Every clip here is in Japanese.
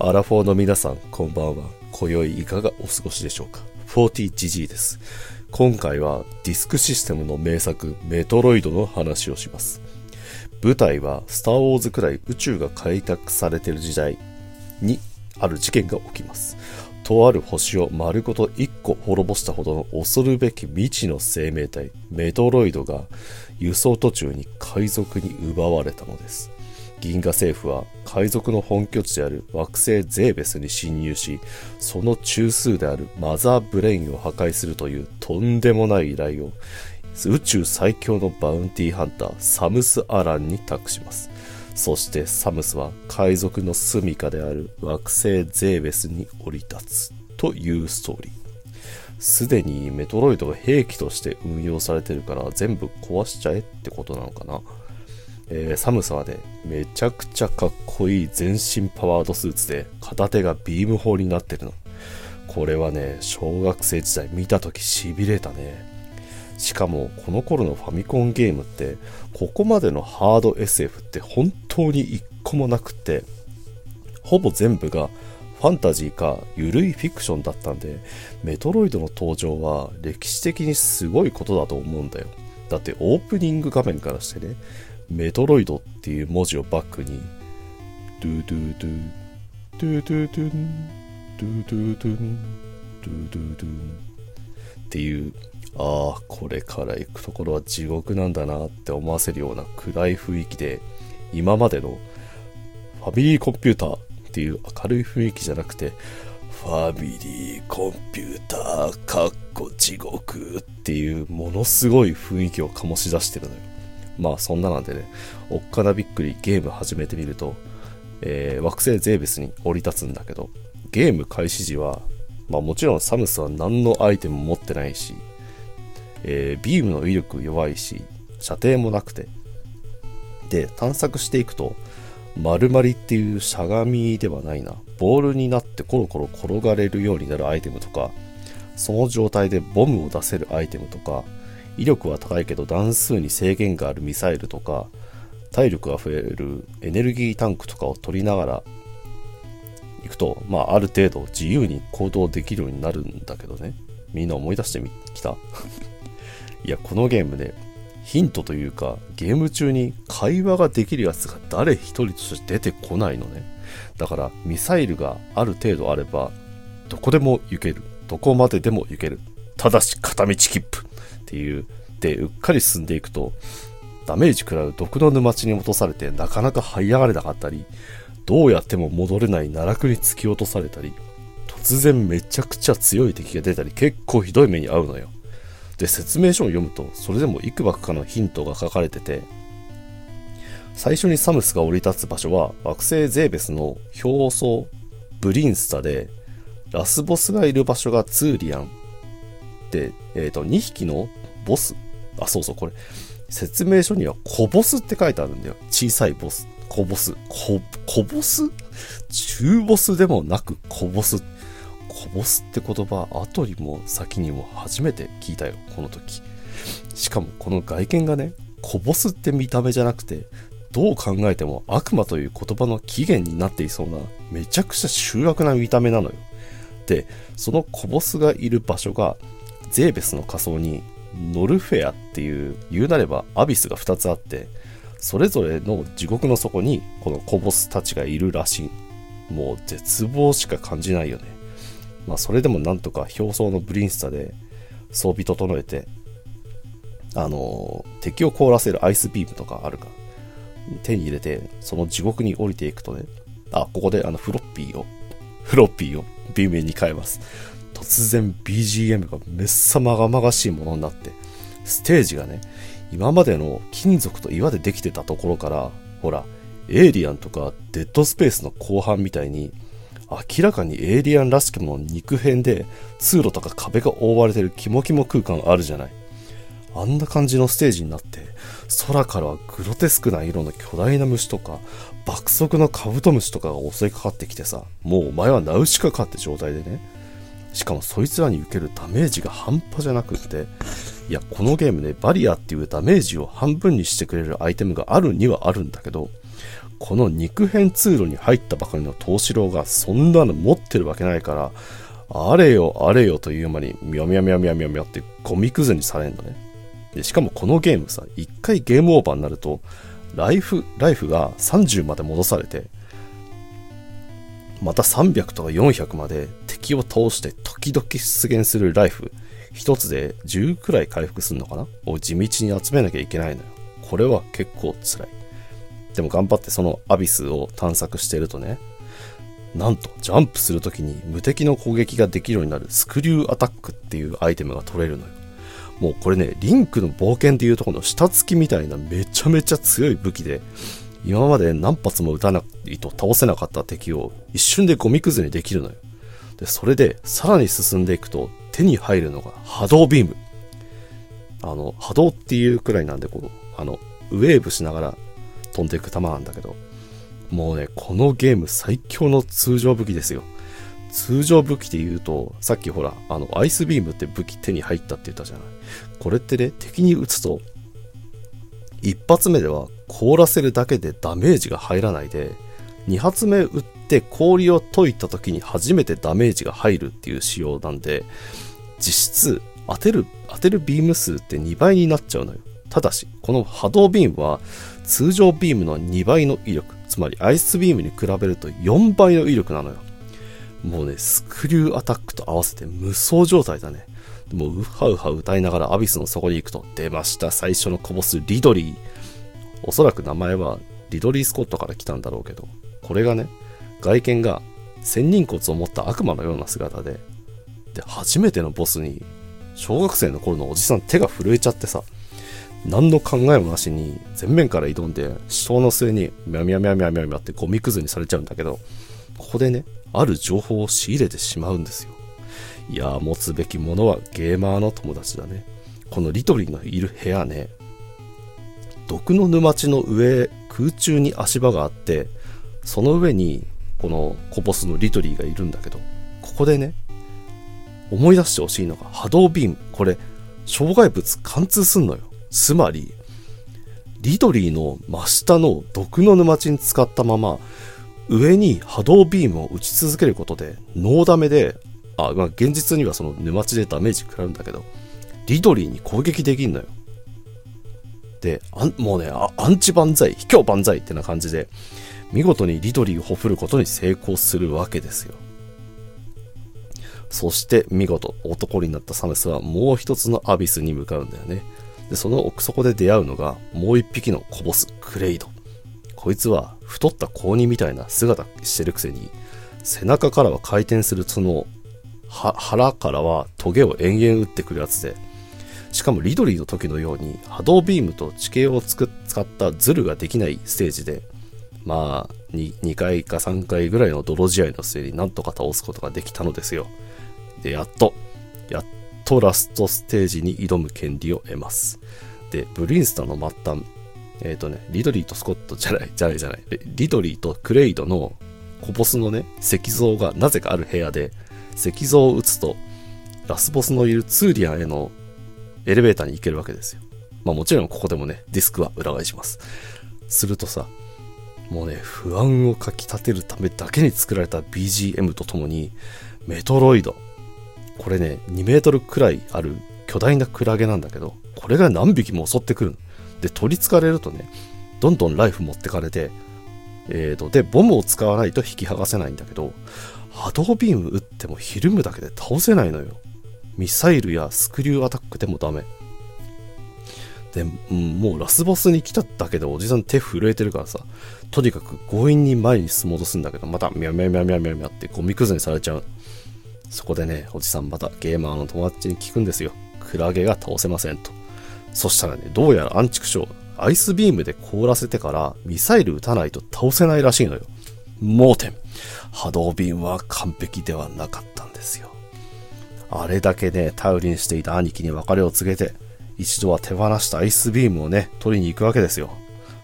アラフォーの皆さん、こんばんは。今宵いかがお過ごしでしょうか ?40GG です。今回はディスクシステムの名作、メトロイドの話をします。舞台は、スター・ウォーズくらい宇宙が開拓されている時代に、ある事件が起きます。とある星を丸ごと1個滅ぼしたほどの恐るべき未知の生命体、メトロイドが輸送途中に海賊に奪われたのです。銀河政府は海賊の本拠地である惑星ゼーベスに侵入し、その中枢であるマザーブレインを破壊するというとんでもない依頼を宇宙最強のバウンティーハンターサムス・アランに託します。そしてサムスは海賊の住処である惑星ゼーベスに降り立つというストーリー。すでにメトロイドが兵器として運用されてるから全部壊しちゃえってことなのかな。えーサムスはね、めちゃくちゃかっこいい全身パワードスーツで片手がビーム砲になってるの。これはね、小学生時代見た時痺れたね。しかもこの頃のファミコンゲームってここまでのハード SF って本当に一個もなくってほぼ全部がファンタジーか緩いフィクションだったんでメトロイドの登場は歴史的にすごいことだと思うんだよだってオープニング画面からしてねメトロイドっていう文字をバックにドゥドゥドゥドゥドゥドゥンドゥドゥドゥンドゥドゥドゥンっていうああこれから行くところは地獄なんだなって思わせるような暗い雰囲気で今までのファミリーコンピューターっていう明るい雰囲気じゃなくてファミリーコンピューターかっこ地獄っていうものすごい雰囲気を醸し出してるのよ。まあそんななんでねおっかなびっくりゲーム始めてみると、えー惑星ゼーベスに降り立つんだけどゲーム開始時はまあもちろんサムスは何のアイテムも持ってないしえービームの威力弱いし射程もなくてで探索していくと丸まりっていうしゃがみではないなボールになってコロコロ転がれるようになるアイテムとかその状態でボムを出せるアイテムとか威力は高いけど段数に制限があるミサイルとか体力が増えるエネルギータンクとかを取りながら行くと、まあ、ある程度自由に行動できるようになるんだけどね。みんな思い出してみきた。いやこのゲームでヒントというかゲーム中に会話ができるやつが誰一人として出てこないのね。だからミサイルがある程度あればどこでも行ける。どこまででも行ける。ただし片道切符。っていう。でうっかり進んでいくとダメージ食らう毒の沼地に落とされてなかなか這い上がれなかったりどうやっても戻れない奈落に突き落とされたり突然めちゃくちゃ強い敵が出たり結構ひどい目に遭うのよ。で説明書を読むとそれでもいくばくかのヒントが書かれてて最初にサムスが降り立つ場所は惑星ゼーベスの表層ブリンスタでラスボスがいる場所がツーリアン。で、えー、と2匹のボス。あそうそうこれ。説明書には小ボスって書いてあるんだよ。小さいボス。小ボス。小小ボス？中ボスでもなく小ボス。小ボスって言葉後にも先にも初めて聞いたよこの時。しかもこの外見がね小ボスって見た目じゃなくてどう考えても悪魔という言葉の起源になっていそうなめちゃくちゃ醜悪な見た目なのよ。でその小ボスがいる場所がゼーベスの仮想にノルフェアっていう言うなればアビスが2つあってそれぞれの地獄の底にこの小ボスたちがいるらしい。もう絶望しか感じないよね。まあそれでもなんとか表層のブリンスタで装備整えてあの敵を凍らせるアイスビームとかあるか。手に入れてその地獄に降りていくとね。あここであのフロッピーをフロッピーをビームに変えます。突然 BGM がめっさまがまがしいものになってステージがね今までの金属と岩でできてたところからほらエイリアンとかデッドスペースの後半みたいに明らかにエイリアンらしきもの肉片で通路とか壁が覆われてるキモキモ空間あるじゃない。あんな感じのステージになって空からはグロテスクな色の巨大な虫とか爆速のカブトムシとかが襲いかかってきてさもうお前はナウシカかって状態でねしかもそいつらに受けるダメージが半端じゃなくっていやこのゲームねバリアっていうダメージを半分にしてくれるアイテムがあるにはあるんだけどこの肉片通路に入ったばかりの東四郎がそんなの持ってるわけないから、あれよあれよという間にミャミャミャミャミャミャってゴミくずにされんのね。で、しかもこのゲームさ、一回ゲームオーバーになると、ライフ、ライフが30まで戻されて、また300とか400まで敵を倒して時々出現するライフ、一つで10くらい回復するのかな？を地道に集めなきゃいけないのよ。これは結構辛い。でも頑張ってそのアビスを探索してるとね、なんとジャンプするときに無敵の攻撃ができるようになるスクリューアタックっていうアイテムが取れるのよ。もうこれね、リンクの冒険っていうとこの下付きみたいなめちゃめちゃ強い武器で、今まで何発も撃たないと倒せなかった敵を一瞬でゴミくずにできるのよ。で、それでさらに進んでいくと手に入るのが波動ビーム。あの、波動っていうくらいなんで、こう、あの、ウェーブしながら飛んでいく弾なんだけど、もうね、このゲーム最強の通常武器ですよ。通常武器で言うと、さっきほら、あの、アイスビームって武器手に入ったって言ったじゃない。これってね、敵に撃つと、一発目では凍らせるだけでダメージが入らないで、2発目撃って氷を解いた時に初めてダメージが入るっていう仕様なんで、実質当てる、当てるビーム数って2倍になっちゃうのよ。ただし、この波動ビームは通常ビームの2倍の威力、つまりアイスビームに比べると4倍の威力なのよ。もうね、スクリューアタックと合わせて無双状態だね。もうウハウハ歌いながらアビスの底に行くと、出ました、最初のこぼすリドリー。おそらく名前はリドリー・スコットから来たんだろうけど、これがね、外見が仙人骨を持った悪魔のような姿で、で、初めてのボスに、小学生の頃のおじさん手が震えちゃってさ、何の考えもなしに前面から挑んで死闘の末にミャミャミャミャミャミャってゴミくずにされちゃうんだけどここでねある情報を仕入れてしまうんですよいや持つべきものはゲーマーの友達だね。このリトリーのいる部屋ね。毒の沼地の上空中に足場があってその上にこのコボスのリトリーがいるんだけどここでね思い出してほしいのが波動ビームこれ障害物貫通すんのよ。つまり、リドリーの真下の毒の沼地に使ったまま、上に波動ビームを打ち続けることで、ノーダメで、あ、まあ、現実にはその沼地でダメージ食らうんだけど、リドリーに攻撃できんのよ。で、あもうねアンチ万歳、卑怯万歳ってな感じで、見事にリドリーをほふることに成功するわけですよ。そして見事男になったサムスはもう一つのアビスに向かうんだよね。で、その奥底で出会うのが、もう一匹のコボス、クレイド。こいつは、太った高2みたいな姿してるくせに、背中からは回転する角、腹からはトゲを延々打ってくるやつで、しかもリドリーの時のように波動ビームと地形を使ったズルができないステージで、まあ2、2回か3回ぐらいの泥試合の末になんとか倒すことができたのですよ。で、やっと、やっとラストステージに挑む権利を得ます。で、ブリンスタの末端、えっ、ー、とね、リドリーとスコットじゃない、じゃないじゃない、リドリーとクレイドのコボスのね、石像がなぜかある部屋で、石像を撃つと、ラスボスのいるツーリアンへのエレベーターに行けるわけですよ。まあもちろんここでもね、ディスクは裏返します。するとさ、もうね、不安をかき立てるためだけに作られた BGM とともに、メトロイド、これね、2メートルくらいある巨大なクラゲなんだけど、これが何匹も襲ってくるで、取り憑かれるとね、どんどんライフ持ってかれて、えーと、で、ボムを使わないと引き剥がせないんだけど、波動ビーム撃ってもひるむだけで倒せないのよ。ミサイルやスクリューアタックでもダメ。で、もうラスボスに来ただけでおじさん手震えてるからさ、とにかく強引に前に進もうとするんだけど、またミャミャミャミャミャミャってゴミくずにされちゃう。そこでね、おじさんまたゲーマーの友達に聞くんですよ。クラゲが倒せませんと。そしたらね、どうやらアンチクショ、アイスビームで凍らせてからミサイル撃たないと倒せないらしいのよ。盲点。波動ビームは完璧ではなかったんですよ。あれだけね、頼りにしていた兄貴に別れを告げて、一度は手放したアイスビームをね、取りに行くわけですよ。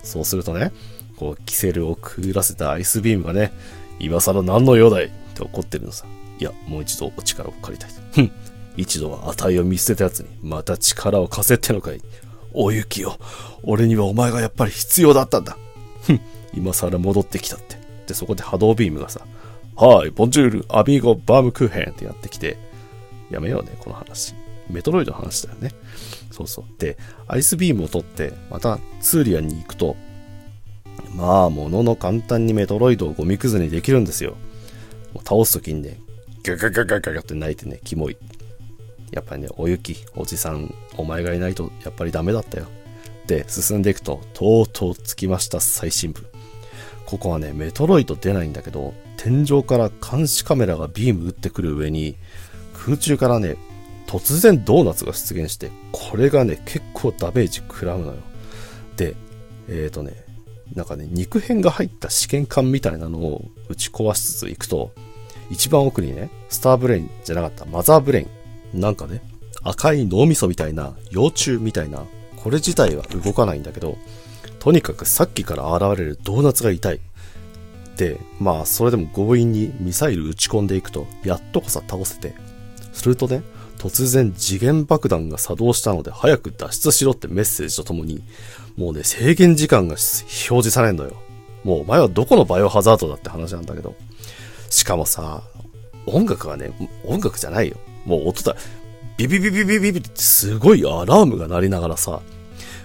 そうするとね、こう、キセルをくぐらせたアイスビームがね、今更何の用だい？って怒ってるのさ。いや、もう一度お力を借りたい。ふん。一度は値を見捨てた奴に、また力を貸せってのかい？おゆきよ。俺にはお前がやっぱり必要だったんだ。ふん。今更戻ってきたって。で、そこで波動ビームがさ、はい、ボンジュール、アビーゴ、バームクーヘンってやってきて、やめようね、この話。メトロイドの話だよね。そうそう。で、アイスビームを取って、またツーリアンに行くと、まあ、ものの簡単にメトロイドをゴミくずにできるんですよ。倒すときにね、ガガガガガガって泣いてね、キモい。やっぱりね、おゆき、おじさん、お前がいないとやっぱりダメだったよ。で、進んでいくと、とうとう着きました、最新部。ここはね、メトロイド出ないんだけど、天井から監視カメラがビーム撃ってくる上に、空中からね、突然ドーナツが出現して、これがね、結構ダメージ食らうのよ。で、えっ、ー、とね、なんかね、肉片が入った試験管みたいなのを打ち壊しつつ行くと、一番奥にね、スターブレインじゃなかったマザーブレイン。なんかね、赤い脳みそみたいな、幼虫みたいな、これ自体は動かないんだけど、とにかくさっきから現れるドーナツが痛い。で、まあ、それでも強引にミサイル撃ち込んでいくと、やっとこさ倒せて。するとね、突然次元爆弾が作動したので早く脱出しろってメッセージとともに、もうね、制限時間が表示されんのよ。もうお前はどこのバイオハザードだって話なんだけど。しかもさ、音楽がね、音楽じゃないよ。もう音だ。ビビビビビビビってすごいアラームが鳴りながらさ、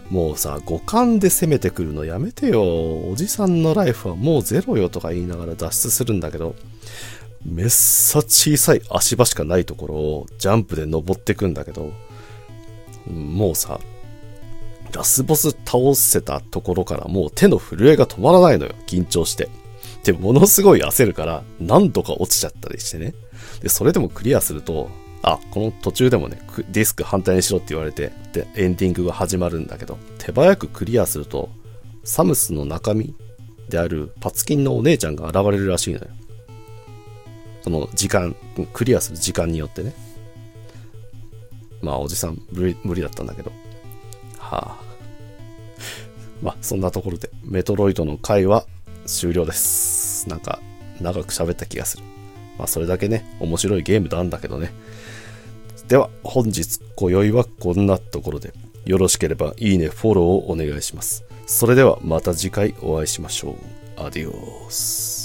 もうさ、五感で攻めてくるのやめてよ。おじさんのライフはもうゼロよとか言いながら脱出するんだけど、めっさ小さい足場しかないところをジャンプで登ってくんだけど、もうさ、ラスボス倒せたところからもう手の震えが止まらないのよ。緊張して。で、ものすごい焦るから何度か落ちちゃったりしてね。で、それでもクリアすると、あ、この途中でもね、ディスク反対にしろって言われて、で、エンディングが始まるんだけど、手早くクリアすると、サムスの中身であるパツキンのお姉ちゃんが現れるらしいのよ。その時間、クリアする時間によってね。まあ、おじさん無理無理だったんだけど。はあ。まあ、そんなところで、メトロイドの回は終了です。なんか、長く喋った気がする。まあ、それだけね、面白いゲームなんだけどね。では、本日、今宵はこんなところで、よろしければいいね、フォローをお願いします。それではまた次回お会いしましょう。アディオス。